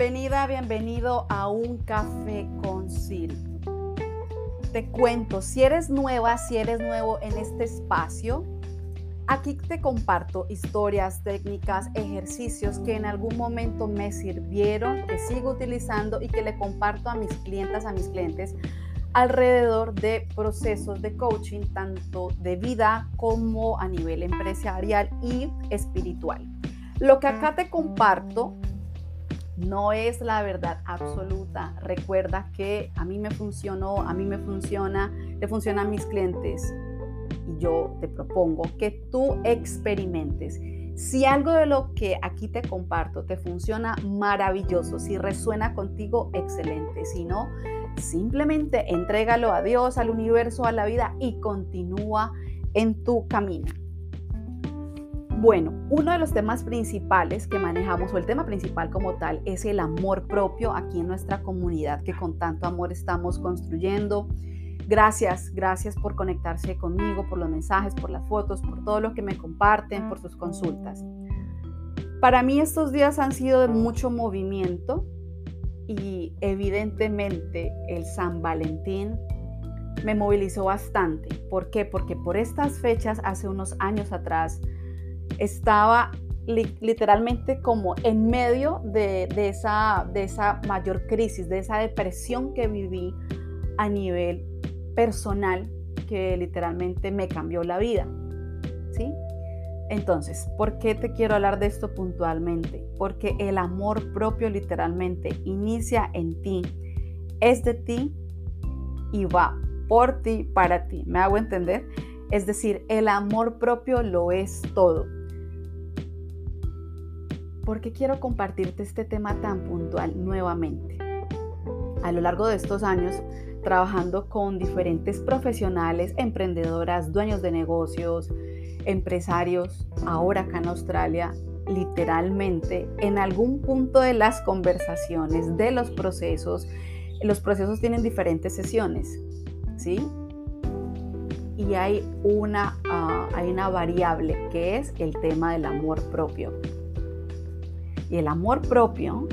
Bienvenida, bienvenido a un café con Sil. Te cuento, si eres nueva, si eres nuevo en este espacio, aquí te comparto historias, técnicas, ejercicios que en algún momento me sirvieron, que sigo utilizando y que le comparto a mis clientas, a mis clientes alrededor de procesos de coaching, tanto de vida como a nivel empresarial y espiritual. Lo que acá te comparto no es la verdad absoluta. Recuerda que a mí me funcionó, a mí me funciona, le funciona a mis clientes. Y yo te propongo que tú experimentes. Si algo de lo que aquí te comparto te funciona, maravilloso. Si resuena contigo, excelente. Si no, simplemente entrégalo a Dios, al universo, a la vida y continúa en tu camino. Bueno, uno de los temas principales que manejamos, o el tema principal como tal, es el amor propio aquí en nuestra comunidad que con tanto amor estamos construyendo. Gracias, gracias por conectarse conmigo, por los mensajes, por las fotos, por todo lo que me comparten, por sus consultas. Para mí estos días han sido de mucho movimiento y evidentemente el San Valentín me movilizó bastante. ¿Por qué? Porque por estas fechas, hace unos años atrás, estaba literalmente como en medio de, esa, de esa mayor crisis, de esa depresión que viví a nivel personal que literalmente me cambió la vida. ¿Sí? Entonces, ¿por qué te quiero hablar de esto puntualmente? Porque el amor propio literalmente inicia en ti, es de ti y va por ti, para ti. ¿Me hago entender? Es decir, el amor propio lo es todo. ¿Por qué quiero compartirte este tema tan puntual nuevamente? A lo largo de estos años, trabajando con diferentes profesionales, emprendedoras, dueños de negocios, empresarios, ahora acá en Australia, literalmente en algún punto de las conversaciones, de los procesos, los procesos tienen diferentes sesiones, ¿sí? Y hay una, ah, hay una variable que es el tema del amor propio. Y el amor propio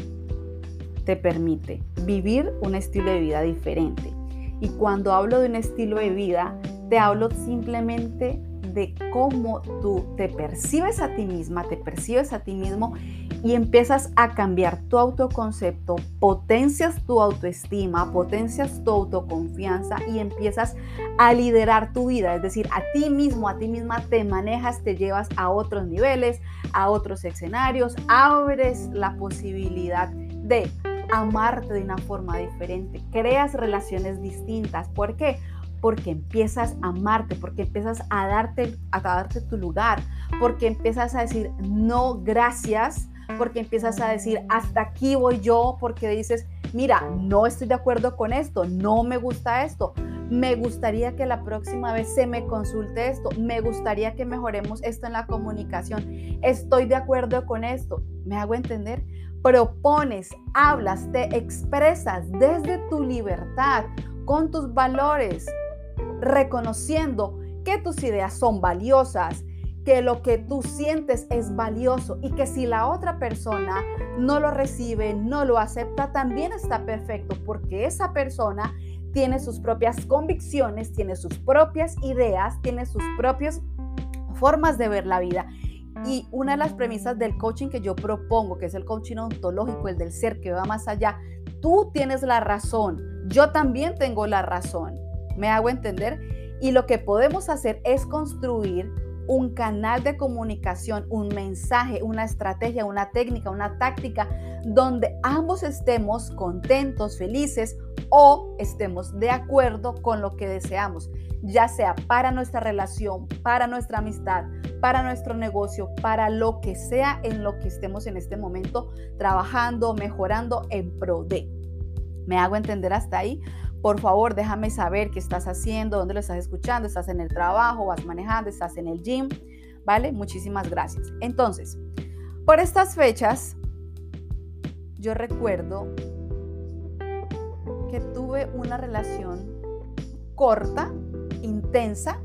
te permite vivir un estilo de vida diferente. Y cuando hablo de un estilo de vida, te hablo simplemente de cómo tú te percibes a ti misma, te percibes a ti mismo y empiezas a cambiar tu autoconcepto, potencias tu autoestima, potencias tu autoconfianza y empiezas a liderar tu vida, es decir, a ti mismo, a ti misma te manejas, te llevas a otros niveles, a otros escenarios, abres la posibilidad de amarte de una forma diferente, creas relaciones distintas. ¿Por qué? Porque empiezas a amarte, porque empiezas a darte, a darte tu lugar, porque empiezas a decir no gracias, porque empiezas a decir hasta aquí voy yo, porque dices, mira, no estoy de acuerdo con esto, no me gusta esto, me gustaría que la próxima vez se me consulte esto, me gustaría que mejoremos esto en la comunicación, estoy de acuerdo con esto, ¿me hago entender? Propones, hablas, te expresas desde tu libertad, con tus valores, reconociendo que tus ideas son valiosas, que lo que tú sientes es valioso y que si la otra persona no lo recibe, no lo acepta, también está perfecto porque esa persona tiene sus propias convicciones, tiene sus propias ideas, tiene sus propias formas de ver la vida. Y una de las premisas del coaching que yo propongo, que es el coaching ontológico, el del ser que va más allá, tú tienes la razón, yo también tengo la razón. ¿Me hago entender? Y lo que podemos hacer es construir un canal de comunicación, un mensaje, una estrategia, una técnica, una táctica, donde ambos estemos contentos, felices o estemos de acuerdo con lo que deseamos, ya sea para nuestra relación, para nuestra amistad, para nuestro negocio, para lo que sea en lo que estemos en este momento trabajando, mejorando en pro de. ¿Me hago entender hasta ahí? Por favor, déjame saber qué estás haciendo, dónde lo estás escuchando, estás en el trabajo, vas manejando, estás en el gym, ¿vale? Muchísimas gracias. Entonces, por estas fechas, yo recuerdo que tuve una relación corta, intensa,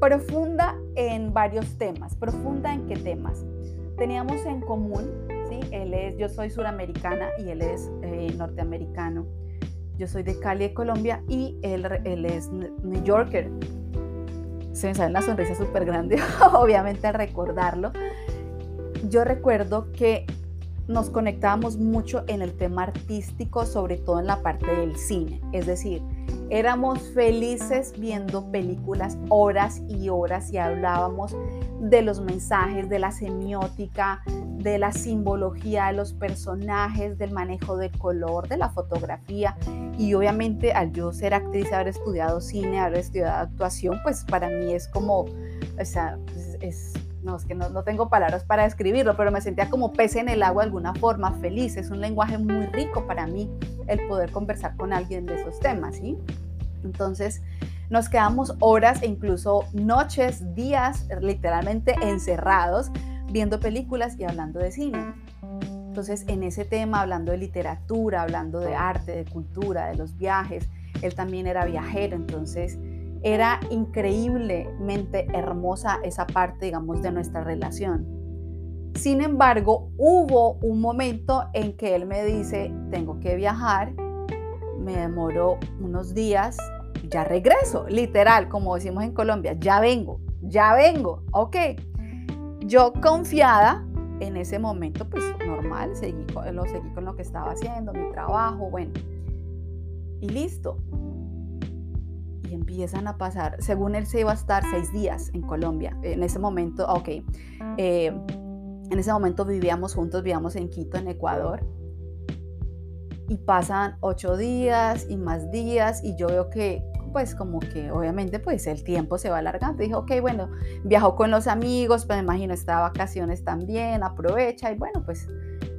profunda en varios temas. ¿Profunda en qué temas? Teníamos en común ¿sí? Él es, yo soy suramericana y él es eh, norteamericano. Yo soy de Cali, Colombia, y él, él es New Yorker. Se me sale una sonrisa súper grande, obviamente, al recordarlo. Yo recuerdo que nos conectábamos mucho en el tema artístico, sobre todo en la parte del cine. Es decir, éramos felices viendo películas horas y horas y hablábamos de los mensajes, de la semiótica, de la simbología de los personajes, del manejo del color, de la fotografía. Y obviamente al yo ser actriz, haber estudiado cine, haber estudiado actuación, pues para mí es como, o sea, es no, es que no, no, tengo palabras para describirlo, pero me sentía como pez en el agua de alguna forma, feliz. Es un lenguaje muy rico para mí el poder conversar con alguien de esos temas, ¿sí? Entonces, nos quedamos horas e incluso noches, días, literalmente encerrados, viendo películas y hablando de cine. Entonces, en ese tema, hablando de literatura, hablando de arte, de cultura, de los viajes, él también era viajero, entonces era increíblemente hermosa esa parte, digamos, de nuestra relación. Sin embargo, hubo un momento en que él me dice, tengo que viajar, me demoró unos días, ya regreso, literal, como decimos en Colombia, ya vengo, ya vengo, ok. Yo confiada en ese momento, pues normal, seguí, lo seguí con lo que estaba haciendo, mi trabajo, bueno, y listo y empiezan a pasar, según él se iba a estar seis días en Colombia, en ese momento, ok, eh, en ese momento vivíamos juntos, vivíamos en Quito, en Ecuador, y pasan ocho días y más días, y yo veo que, pues como que obviamente pues el tiempo se va alargando, dije, ok, bueno, viajó con los amigos, pues me imagino está vacaciones también, aprovecha, y bueno, pues,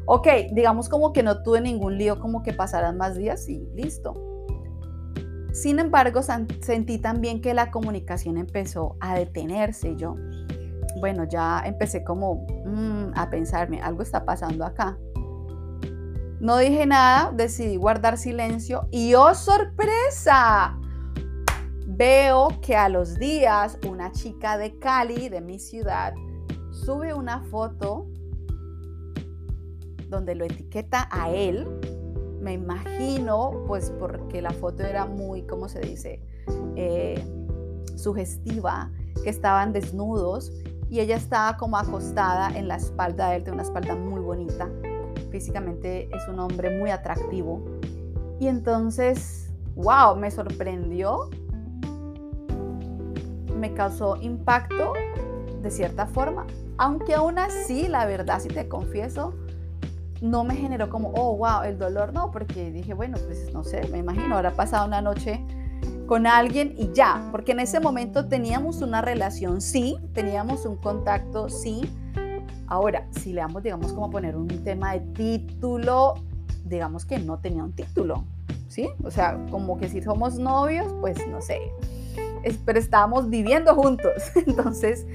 ok, digamos como que no tuve ningún lío, como que pasaran más días y listo sin embargo, sentí también que la comunicación empezó a detenerse. Yo, bueno, ya empecé como mm, a pensarme, algo está pasando acá. No dije nada, decidí guardar silencio y ¡oh sorpresa! Veo que a los días una chica de Cali, de mi ciudad, sube una foto donde lo etiqueta a él me imagino, pues porque la foto era muy, ¿cómo se dice? Eh, sugestiva, que estaban desnudos y ella estaba como acostada en la espalda de él, de una espalda muy bonita. Físicamente es un hombre muy atractivo. Y entonces, wow, me sorprendió, me causó impacto de cierta forma, aunque aún así, la verdad, si te confieso, no me generó como, oh, wow, el dolor no, porque dije, bueno, pues no sé, me imagino, habrá pasado una noche con alguien y ya, porque en ese momento teníamos una relación, sí, teníamos un contacto, sí. Ahora, si le damos, digamos, como poner un tema de título, digamos que no tenía un título, ¿sí? O sea, como que si somos novios, pues no sé, pero estábamos viviendo juntos, entonces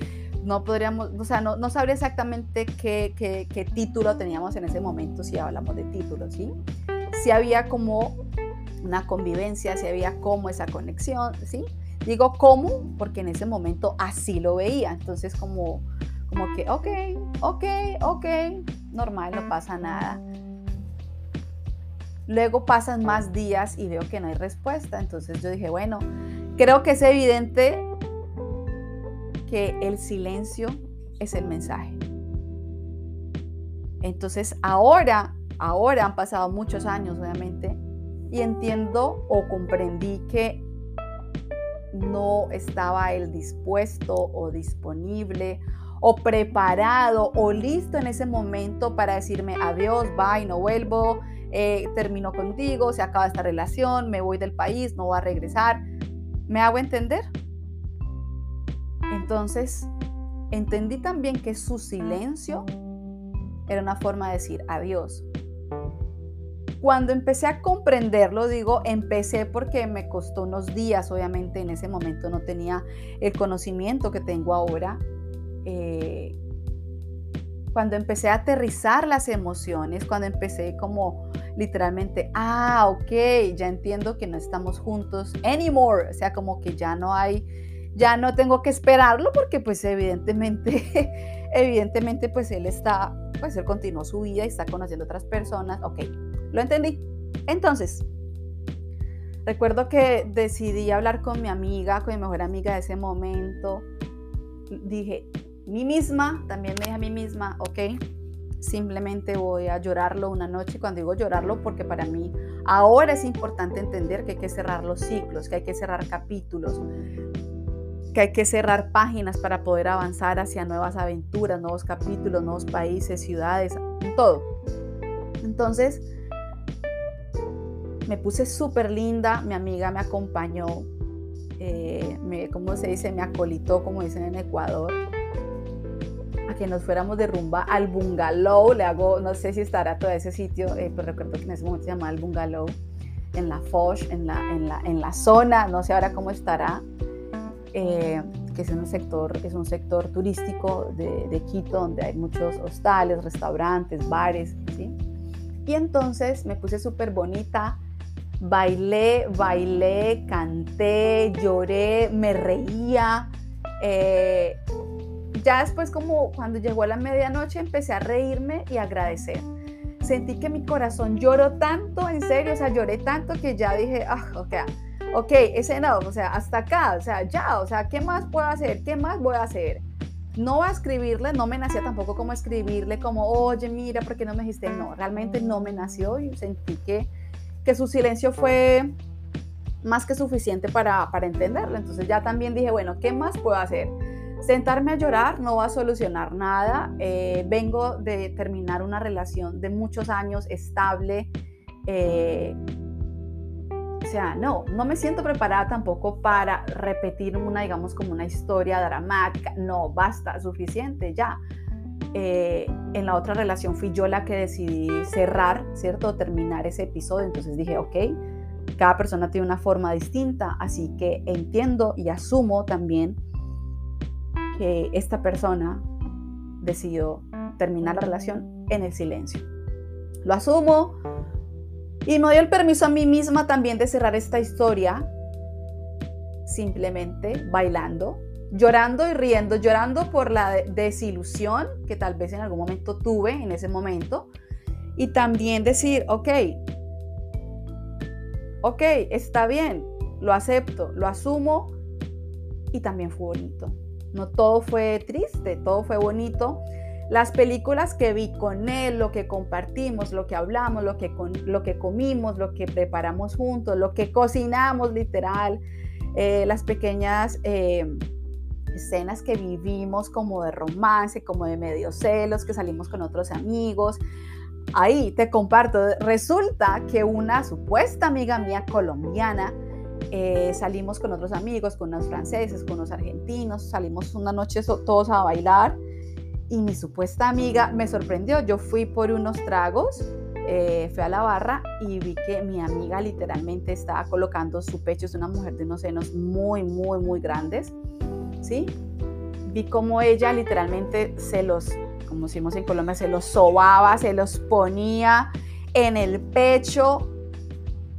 no podríamos, o sea, no, no sabría exactamente qué, qué, qué, título teníamos en ese momento si hablamos de títulos, ¿sí? Si había como una convivencia, si había como esa conexión, ¿sí? Digo cómo porque en ese momento así lo veía, entonces como, como que, ok, ok, ok, normal, no pasa nada. Luego pasan más días y veo que no hay respuesta, entonces yo dije, bueno, creo que es evidente que el silencio es el mensaje. Entonces ahora, ahora han pasado muchos años obviamente y entiendo o comprendí que no estaba él dispuesto o disponible o preparado o listo en ese momento para decirme adiós, bye, no vuelvo, eh, termino contigo, se acaba esta relación, me voy del país, no voy a regresar. ¿Me hago entender? Entonces, entendí también que su silencio era una forma de decir adiós. Cuando empecé a comprenderlo, digo, empecé porque me costó unos días, obviamente en ese momento no tenía el conocimiento que tengo ahora. Eh, cuando empecé a aterrizar las emociones, cuando empecé como literalmente, ah, ok, ya entiendo que no estamos juntos anymore, o sea, como que ya no hay ya no tengo que esperarlo porque pues evidentemente, evidentemente pues él está pues él continuó su vida y está conociendo otras personas. Ok, lo entendí. Entonces, recuerdo que decidí hablar con mi amiga, con mi mejor amiga de ese momento. Dije, mí misma, también me dije a mí misma, ok, simplemente voy a llorarlo una noche. Cuando digo llorarlo, porque para mí ahora es importante entender que hay que cerrar los ciclos, que hay que cerrar capítulos, que hay que cerrar páginas para poder avanzar hacia nuevas aventuras, nuevos capítulos, nuevos países, ciudades, todo. Entonces, me puse súper linda, mi amiga me acompañó, eh, me, ¿cómo se dice? Me acolitó, como dicen en Ecuador que nos fuéramos de rumba al bungalow. Le hago, no sé si estará todo ese sitio, eh, pues recuerdo que en ese momento se llamaba el bungalow, en la Foch, en la, en la, en la zona, no sé ahora cómo estará, eh, que es un sector, es un sector turístico de, Quito, donde hay muchos hostales, restaurantes, bares, ¿sí? Y entonces me puse súper bonita, bailé, bailé, canté, lloré, me reía. Eh, ya después como cuando llegó la medianoche empecé a reírme y agradecer. Sentí que mi corazón lloró tanto, en serio, o sea, lloré tanto que ya dije, ah, ok, ok, ese no, o sea, hasta acá, o sea, ya, o sea, ¿qué más puedo hacer? ¿Qué más voy a hacer? No voy a escribirle, no me nacía tampoco como escribirle, como, oye, mira, ¿por qué no me dijiste? No, realmente no me nació y sentí que, que su silencio fue más que suficiente para, para entenderlo. Entonces ya también dije, bueno, ¿qué más puedo hacer? Sentarme a llorar no va a solucionar nada. Eh, vengo de terminar una relación de muchos años estable. Eh, o sea, no, no me siento preparada tampoco para repetir una, digamos, como una historia dramática. No, basta, suficiente, ya. Eh, en la otra relación fui yo la que decidí cerrar, ¿cierto? Terminar ese episodio. Entonces dije, ok, cada persona tiene una forma distinta, así que entiendo y asumo también que esta persona decidió terminar la relación en el silencio. Lo asumo y me doy el permiso a mí misma también de cerrar esta historia simplemente bailando, llorando y riendo, llorando por la desilusión que tal vez en algún momento tuve en ese momento y también decir, ok, ok, está bien, lo acepto, lo asumo y también fue bonito. No todo fue triste, todo fue bonito. Las películas que vi con él, lo que compartimos, lo que hablamos, lo que, lo que comimos, lo que preparamos juntos, lo que cocinamos literal, eh, las pequeñas eh, escenas que vivimos como de romance, como de medio celos, que salimos con otros amigos. Ahí te comparto, resulta que una supuesta amiga mía colombiana eh, salimos con otros amigos, con unos franceses, con unos argentinos, salimos una noche todos a bailar y mi supuesta amiga me sorprendió. Yo fui por unos tragos, eh, fui a la barra y vi que mi amiga literalmente estaba colocando su pecho, es una mujer de unos senos muy, muy, muy grandes, ¿sí? Vi como ella literalmente se los, como decimos en Colombia, se los sobaba, se los ponía en el pecho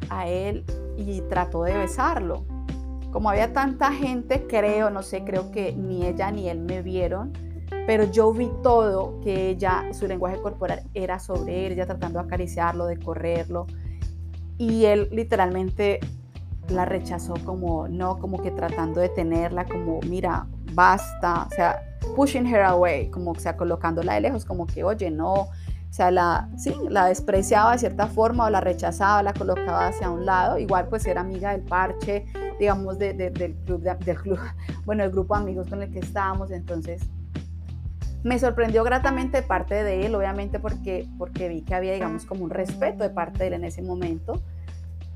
a él y trató de besarlo. Como había tanta gente, creo, no sé, creo que ni ella ni él me vieron, pero yo vi todo que ella, su lenguaje corporal era sobre él, ella tratando de acariciarlo, de correrlo, y él literalmente la rechazó como, no, como que tratando de tenerla, como, mira, basta, o sea, pushing her away, como, o sea, colocándola de lejos, como que, oye, no, o sea, la, sí, la despreciaba de cierta forma o la rechazaba, la colocaba hacia un lado. Igual pues era amiga del parche, digamos, del, club, del club, bueno, el grupo de amigos con el que estábamos. Entonces, me sorprendió gratamente de parte de él, obviamente porque, porque vi que había, digamos, como un respeto de parte de él en ese momento.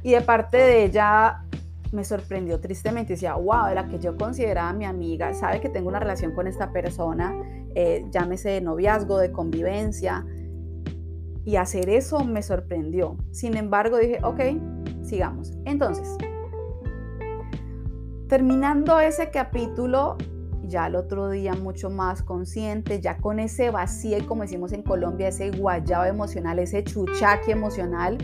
Y de parte de ella me sorprendió tristemente. Decía, wow, de la que yo consideraba mi amiga, sabe que tengo una relación con esta persona, eh, llámese de noviazgo, de convivencia, y hacer eso me sorprendió. Sin embargo, dije, ok, sigamos. Entonces, terminando ese capítulo, ya el otro día mucho más consciente, ya con ese vacío, como decimos en Colombia, ese guayabo emocional, ese chuchaqui emocional,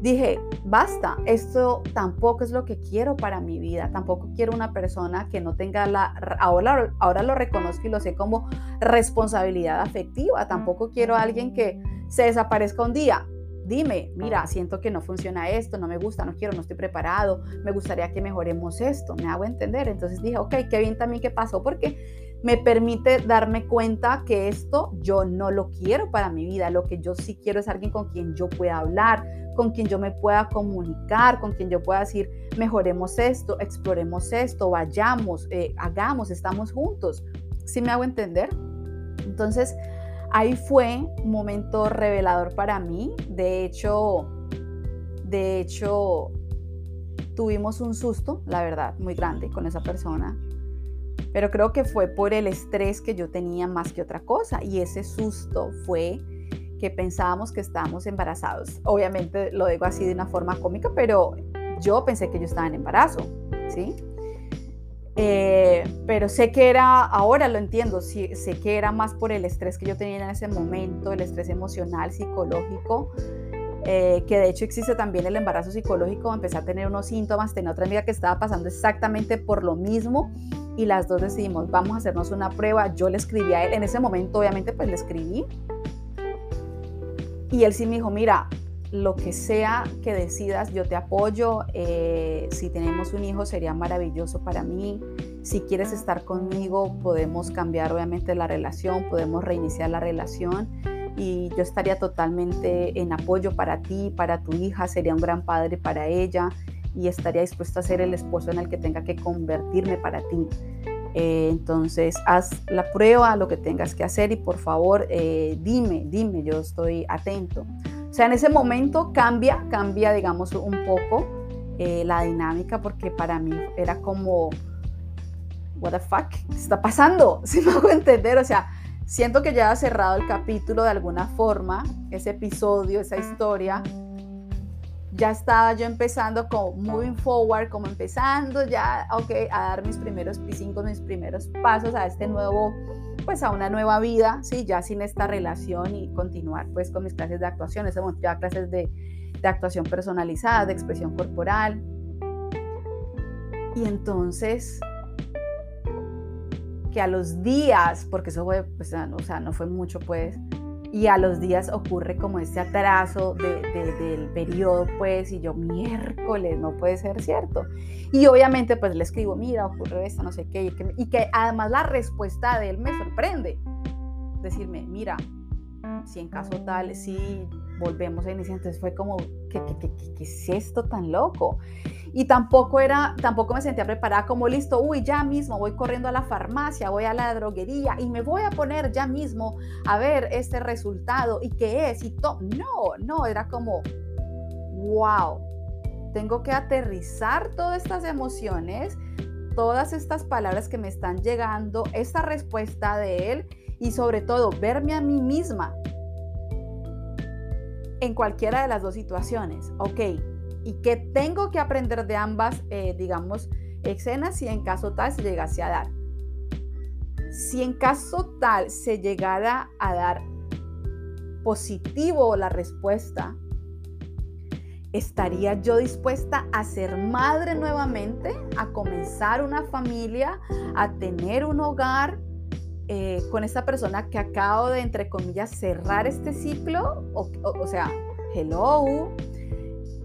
dije, basta, esto tampoco es lo que quiero para mi vida, tampoco quiero una persona que no tenga la, ahora, ahora lo reconozco y lo sé como responsabilidad afectiva, tampoco quiero a alguien que se desaparezca un día. Dime, mira, siento que no funciona esto, no me gusta, no quiero, no estoy preparado, me gustaría que mejoremos esto, me hago entender. Entonces dije, ok, qué bien también que pasó porque me permite darme cuenta que esto yo no lo quiero para mi vida. Lo que yo sí quiero es alguien con quien yo pueda hablar, con quien yo me pueda comunicar, con quien yo pueda decir, mejoremos esto, exploremos esto, vayamos, eh, hagamos, estamos juntos. ¿Sí me hago entender? Entonces, ahí fue un momento revelador para mí. De hecho, de hecho, tuvimos un susto, la verdad, muy grande con esa persona pero creo que fue por el estrés que yo tenía más que otra cosa y ese susto fue que pensábamos que estábamos embarazados. Obviamente lo digo así de una forma cómica, pero yo pensé que yo estaba en embarazo, ¿sí? Eh, pero sé que era, ahora lo entiendo, sé que era más por el estrés que yo tenía en ese momento, el estrés emocional, psicológico, eh, que de hecho existe también el embarazo psicológico, empecé a tener unos síntomas, tenía otra amiga que estaba pasando exactamente por lo mismo y las dos decidimos, vamos a hacernos una prueba. Yo le escribí a él, en ese momento obviamente pues le escribí. Y él sí me dijo, mira, lo que sea que decidas, yo te apoyo. Eh, si tenemos un hijo sería maravilloso para mí. Si quieres estar conmigo, podemos cambiar obviamente la relación, podemos reiniciar la relación y yo estaría totalmente en apoyo para ti, para tu hija, sería un gran padre para ella y estaría dispuesto a ser el esposo en el que tenga que convertirme para ti. Eh, entonces, haz la prueba, lo que tengas que hacer y por favor, eh, dime, dime, yo estoy atento. O sea, en ese momento cambia, cambia, digamos, un poco eh, la dinámica porque para mí era como, what the fuck, ¿qué está pasando? Si me hago entender, o sea, siento que ya ha cerrado el capítulo de alguna forma, ese episodio, esa historia, ya estaba yo empezando como moving forward, como empezando ya, ok, a dar mis primeros P5, mis primeros pasos a este nuevo, pues a una nueva vida, sí, ya sin esta relación y continuar pues con mis clases de actuación, ese ya clases de, de actuación personalizada, de expresión corporal. Y entonces, que a los días, porque eso fue, pues, o sea, no fue mucho pues, y a los días ocurre como este atraso del periodo, pues, y yo miércoles, no puede ser cierto. Y obviamente pues le escribo, mira, ocurre esto, no sé qué, y que, y que además la respuesta de él me sorprende. Decirme, mira, si en caso tal, si volvemos a iniciar, entonces fue como, ¿qué, qué, qué, qué es esto tan loco? y tampoco era, tampoco me sentía preparada como listo, uy, ya mismo voy corriendo a la farmacia, voy a la droguería y me voy a poner ya mismo a ver este resultado y qué es y todo. No, no, era como, wow, tengo que aterrizar todas estas emociones, todas estas palabras que me están llegando, esta respuesta de él y sobre todo verme a mí misma en cualquiera de las dos situaciones. Ok, y que tengo que aprender de ambas, eh, digamos, escenas si en caso tal se llegase a dar. Si en caso tal se llegara a dar positivo la respuesta, ¿estaría yo dispuesta a ser madre nuevamente, a comenzar una familia, a tener un hogar eh, con esta persona que acabo de, entre comillas, cerrar este ciclo? O, o sea, hello,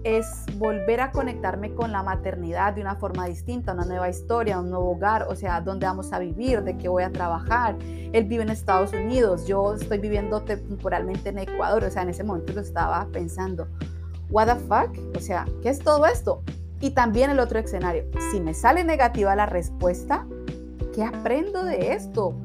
es volver a conectarme con la maternidad de una forma distinta, una nueva historia, un nuevo hogar, o sea, dónde vamos a vivir, de qué voy a trabajar. Él vive en Estados Unidos, yo estoy viviendo temporalmente en Ecuador, o sea, en ese momento lo estaba pensando, what the fuck, o sea, ¿qué es todo esto? Y también el otro escenario, si me sale negativa la respuesta, ¿qué aprendo de esto?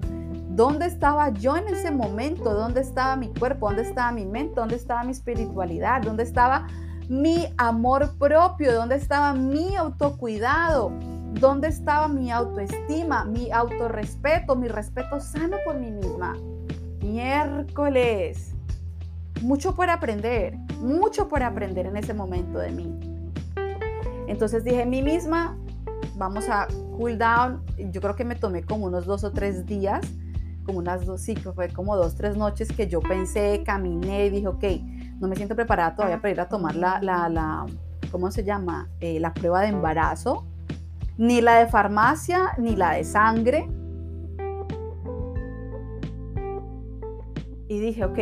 ¿Dónde estaba yo en ese momento? ¿Dónde estaba mi cuerpo? ¿Dónde estaba mi mente? ¿Dónde estaba mi espiritualidad? ¿Dónde estaba mi amor propio? ¿Dónde estaba mi autocuidado? ¿Dónde estaba mi autoestima, mi autorrespeto, mi respeto sano por mí misma? Miércoles. Mucho por aprender, mucho por aprender en ese momento de mí. Entonces dije, mí misma, vamos a cool down. Yo creo que me tomé como unos dos o tres días, como unas dos, sí, fue como dos, tres noches que yo pensé, caminé y dije, ok, no me siento preparada todavía para ir a tomar la, la, ¿cómo se llama? Eh, la prueba de embarazo, ni la de farmacia, ni la de sangre. Y dije, ok,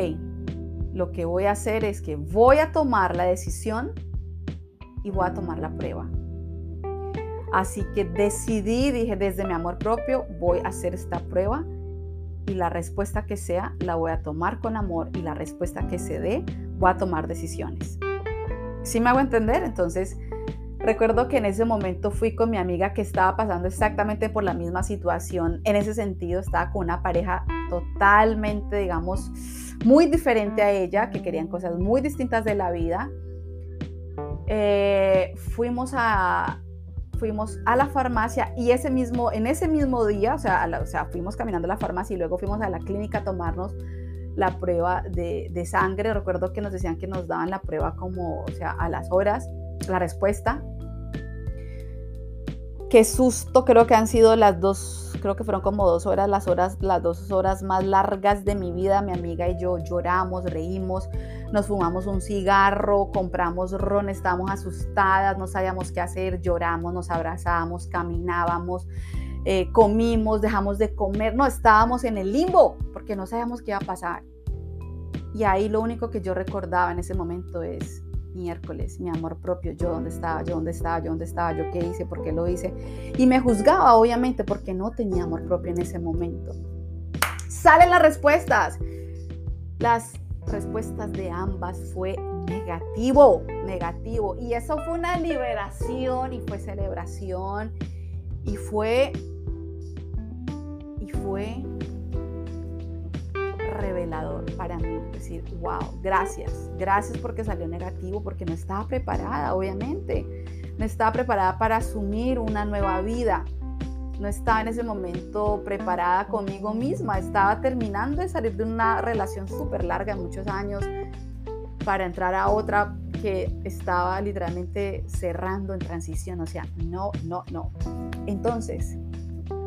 lo que voy a hacer es que voy a tomar la decisión y voy a tomar la prueba. Así que decidí, dije, desde mi amor propio, voy a hacer esta prueba y la respuesta que sea la voy a tomar con amor y la respuesta que se dé voy a tomar decisiones. ¿Sí me hago entender? Entonces, recuerdo que en ese momento fui con mi amiga que estaba pasando exactamente por la misma situación. En ese sentido, estaba con una pareja totalmente, digamos, muy diferente a ella, que querían cosas muy distintas de la vida. Eh, fuimos a, fuimos a la farmacia y ese mismo, en ese mismo día, o sea, o sea, fuimos caminando a la farmacia y luego fuimos a la clínica a tomarnos la prueba de, de, sangre. Recuerdo que nos decían que nos daban la prueba como, o sea, a las horas, la respuesta. Qué susto, creo que han sido las dos, creo que fueron como dos horas, las horas, las dos horas más largas de mi vida. Mi amiga y yo lloramos, reímos, nos fumamos un cigarro, compramos ron, estábamos asustadas, no sabíamos qué hacer, lloramos, nos abrazábamos, caminábamos, eh, comimos, dejamos de comer, no, estábamos en el limbo porque no sabíamos qué iba a pasar. Y ahí lo único que yo recordaba en ese momento es, miércoles, mi amor propio, yo dónde estaba, yo dónde estaba, yo dónde estaba, yo qué hice, por qué lo hice. Y me juzgaba, obviamente, porque no tenía amor propio en ese momento. Salen las respuestas. Las respuestas de ambas fue negativo, negativo. Y eso fue una liberación y fue celebración y fue, y fue revelador para mí. Decir, wow, gracias, gracias porque salió negativo, porque no estaba preparada, obviamente. No estaba preparada para asumir una nueva vida. No estaba en ese momento preparada conmigo misma. Estaba terminando de salir de una relación súper larga, muchos años, para entrar a otra que estaba literalmente cerrando en transición. O sea, no, no, no. Entonces,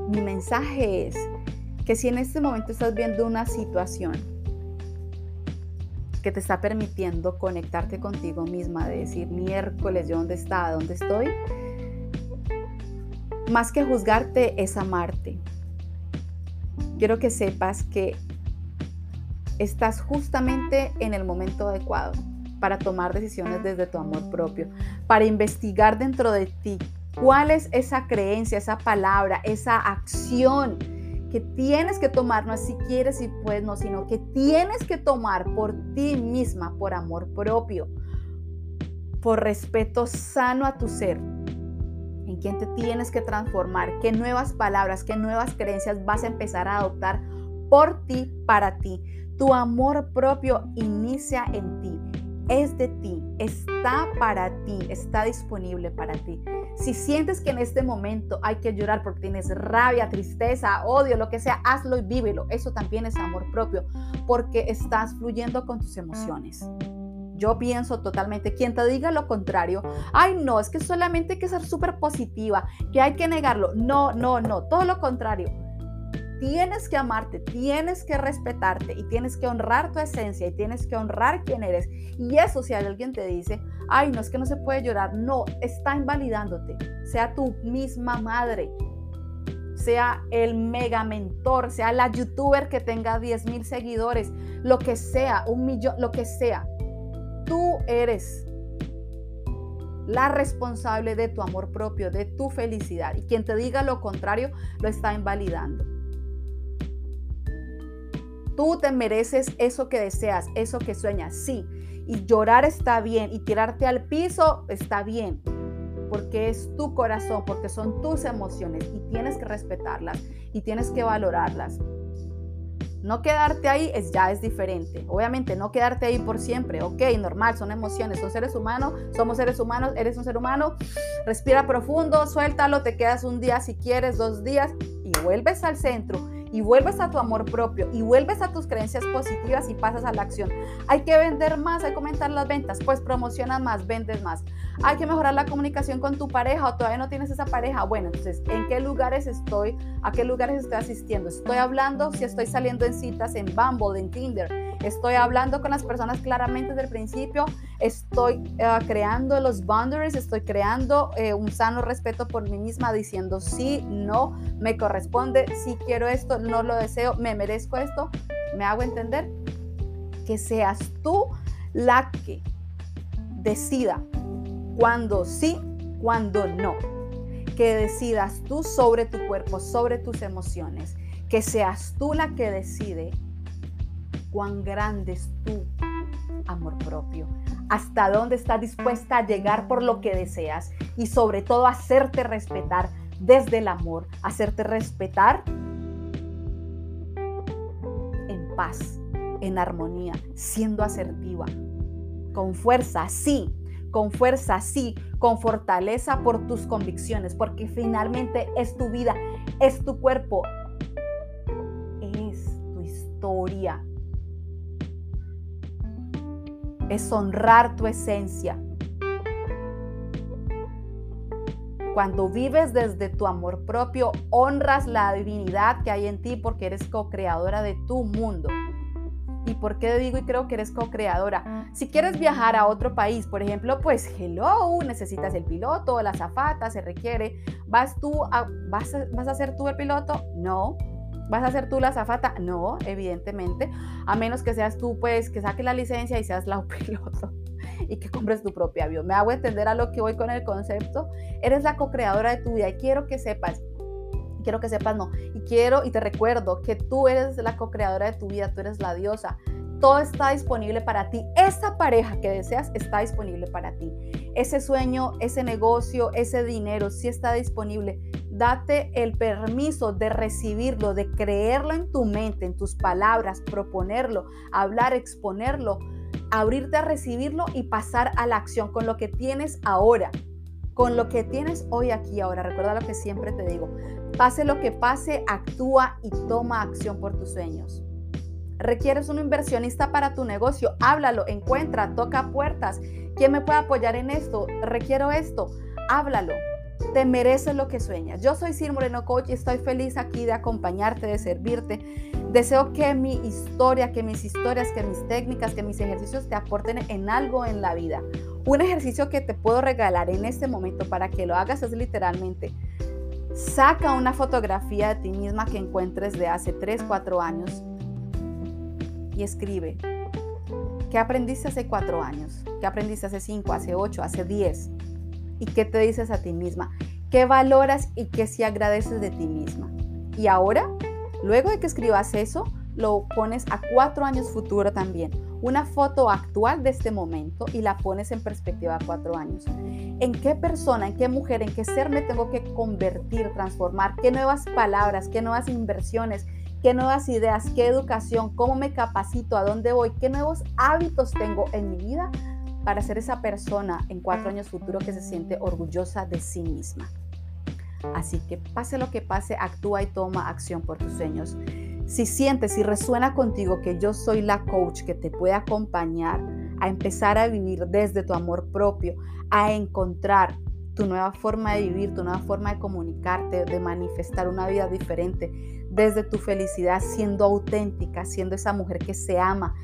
mi mensaje es, que si en este momento estás viendo una situación que te está permitiendo conectarte contigo misma, de decir miércoles, ¿yo dónde estaba? ¿Dónde estoy? Más que juzgarte es amarte. Quiero que sepas que estás justamente en el momento adecuado para tomar decisiones desde tu amor propio, para investigar dentro de ti cuál es esa creencia, esa palabra, esa acción que tienes que tomar, no es si quieres y puedes, no, sino que tienes que tomar por ti misma, por amor propio, por respeto sano a tu ser, quién te tienes que transformar, qué nuevas palabras, qué nuevas creencias vas a empezar a adoptar por ti, para ti. Tu amor propio inicia en ti es de ti, está para ti, está disponible para ti. Si sientes que en este momento hay que llorar porque tienes rabia, tristeza, odio, lo que sea, hazlo y vívelo. Eso también es amor propio, porque estás fluyendo con tus emociones. Yo pienso totalmente, quien te diga lo contrario, ay no, es que solamente hay que ser súper positiva, que hay que negarlo. No, no, no, todo lo contrario tienes que amarte, tienes que respetarte y tienes que honrar tu esencia y tienes que honrar quién eres. Y eso si alguien te dice, ay, no es que no se puede llorar, no, está invalidándote. Sea tu misma madre, sea el mega mentor, sea la youtuber que tenga 10 mil seguidores, lo que sea, un millón, lo que sea. Tú eres la responsable de tu amor propio, de tu felicidad. Y quien te diga lo contrario, lo está invalidando. Tú te mereces eso que deseas, eso que sueñas, sí. Y llorar está bien y tirarte al piso está bien, porque es tu corazón, porque son tus emociones y tienes que respetarlas y tienes que valorarlas. No quedarte ahí es ya es diferente. Obviamente no quedarte ahí por siempre. Ok, normal, son emociones, son seres humanos, somos seres humanos, eres un ser humano. Respira profundo, suéltalo, te quedas un día si quieres, dos días y vuelves al centro y vuelves a tu amor propio y vuelves a tus creencias positivas y pasas a la acción. Hay que vender más, hay que aumentar las ventas, pues promocionas más, vendes más. Hay que mejorar la comunicación con tu pareja o todavía no tienes esa pareja. Bueno, entonces, ¿en qué lugares estoy? ¿A qué lugares estoy asistiendo? Estoy hablando si estoy saliendo en citas en Bumble, en Tinder, estoy hablando con las personas claramente desde el principio, estoy eh, creando los boundaries, estoy creando eh, un sano respeto por mí misma diciendo sí, no, me corresponde, sí quiero esto, no lo deseo, me merezco esto, me hago entender que seas tú la que decida cuando sí, cuando no. Que decidas tú sobre tu cuerpo, sobre tus emociones. Que seas tú la que decide cuán grande es tu amor propio. Hasta dónde estás dispuesta a llegar por lo que deseas. Y sobre todo hacerte respetar desde el amor. Hacerte respetar en paz, en armonía, siendo asertiva, con fuerza, sí, con fuerza, sí, con fortaleza por tus convicciones, porque finalmente es tu vida, es tu cuerpo, es tu historia. Es honrar tu esencia. Cuando vives desde tu amor propio, honras la divinidad que hay en ti porque eres co-creadora de tu mundo. ¿Y por qué digo y creo que eres co-creadora? Si quieres viajar a otro país, por ejemplo, pues hello, necesitas el piloto, la zafata, se requiere. ¿Vas tú a, vas, a, vas a ser tú el piloto? No. ¿Vas a ser tú la zafata? No, evidentemente. A menos que seas tú, pues, que saques la licencia y seas la piloto y que compres tu propio avión. Me hago entender a lo que voy con el concepto. Eres la co-creadora de tu vida y quiero que sepas quiero que sepas, no. Y quiero y te recuerdo que tú eres la co-creadora de tu vida, tú eres la diosa. Todo está disponible para ti. Esa pareja que deseas está disponible para ti. Ese sueño, ese negocio, ese dinero, sí está disponible. Date el permiso de recibirlo, de creerlo en tu mente, en tus palabras, proponerlo, hablar, exponerlo, abrirte a recibirlo y pasar a la acción con lo que tienes ahora con lo que tienes hoy aquí ahora. Recuerda lo que siempre te digo. Pase lo que pase, actúa y toma acción por tus sueños. ¿Requieres un inversionista para tu negocio? Háblalo, encuentra, toca puertas. ¿Quién me puede apoyar en esto? Requiero esto. Háblalo. Te mereces lo que sueñas. Yo soy Sir Moreno Coach y estoy feliz aquí de acompañarte, de servirte. Deseo que mi historia, que mis historias, que mis técnicas, que mis ejercicios te aporten en algo en la vida. Un ejercicio que te puedo regalar en este momento para que lo hagas es literalmente Saca una fotografía de ti misma que encuentres de hace 3, 4 años y escribe. ¿Qué aprendiste hace 4 años? ¿Qué aprendiste hace 5, hace 8, hace 10? ¿Y qué te dices a ti misma? ¿Qué valoras y qué si agradeces de ti misma? Y ahora, luego de que escribas eso, lo pones a cuatro años futuro también. Una foto actual de este momento y la pones en perspectiva a cuatro años. ¿En qué persona, en qué mujer, en qué ser me tengo que convertir, transformar? ¿Qué nuevas palabras, qué nuevas inversiones, qué nuevas ideas, qué educación, cómo me capacito, a dónde voy, qué nuevos hábitos tengo en mi vida para ser esa persona en cuatro años futuro que se siente orgullosa de sí misma? Así que pase lo que pase, actúa y toma acción por tus sueños. Si sientes, si resuena contigo que yo soy la coach que te puede acompañar a empezar a vivir desde tu amor propio, a encontrar tu nueva forma de vivir, tu nueva forma de comunicarte, de manifestar una vida diferente, desde tu felicidad, siendo auténtica, siendo esa mujer que se ama,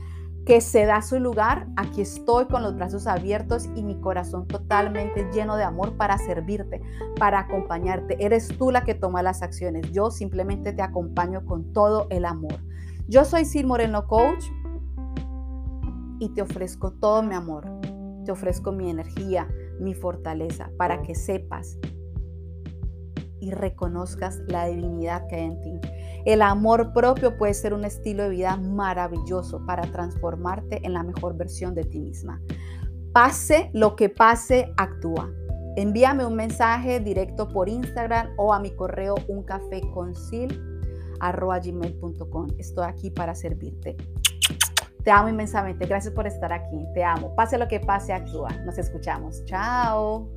que se da su lugar, aquí estoy con los brazos abiertos y mi corazón totalmente lleno de amor para servirte, para acompañarte. Eres tú la que toma las acciones. Yo simplemente te acompaño con todo el amor. Yo soy Sil Moreno Coach y te ofrezco todo mi amor. Te ofrezco mi energía, mi fortaleza, para que sepas y reconozcas la divinidad que hay en ti. El amor propio puede ser un estilo de vida maravilloso para transformarte en la mejor versión de ti misma. Pase lo que pase, actúa. Envíame un mensaje directo por Instagram o a mi correo uncafeconcil.com. Estoy aquí para servirte. Te amo inmensamente. Gracias por estar aquí. Te amo. Pase lo que pase, actúa. Nos escuchamos. Chao.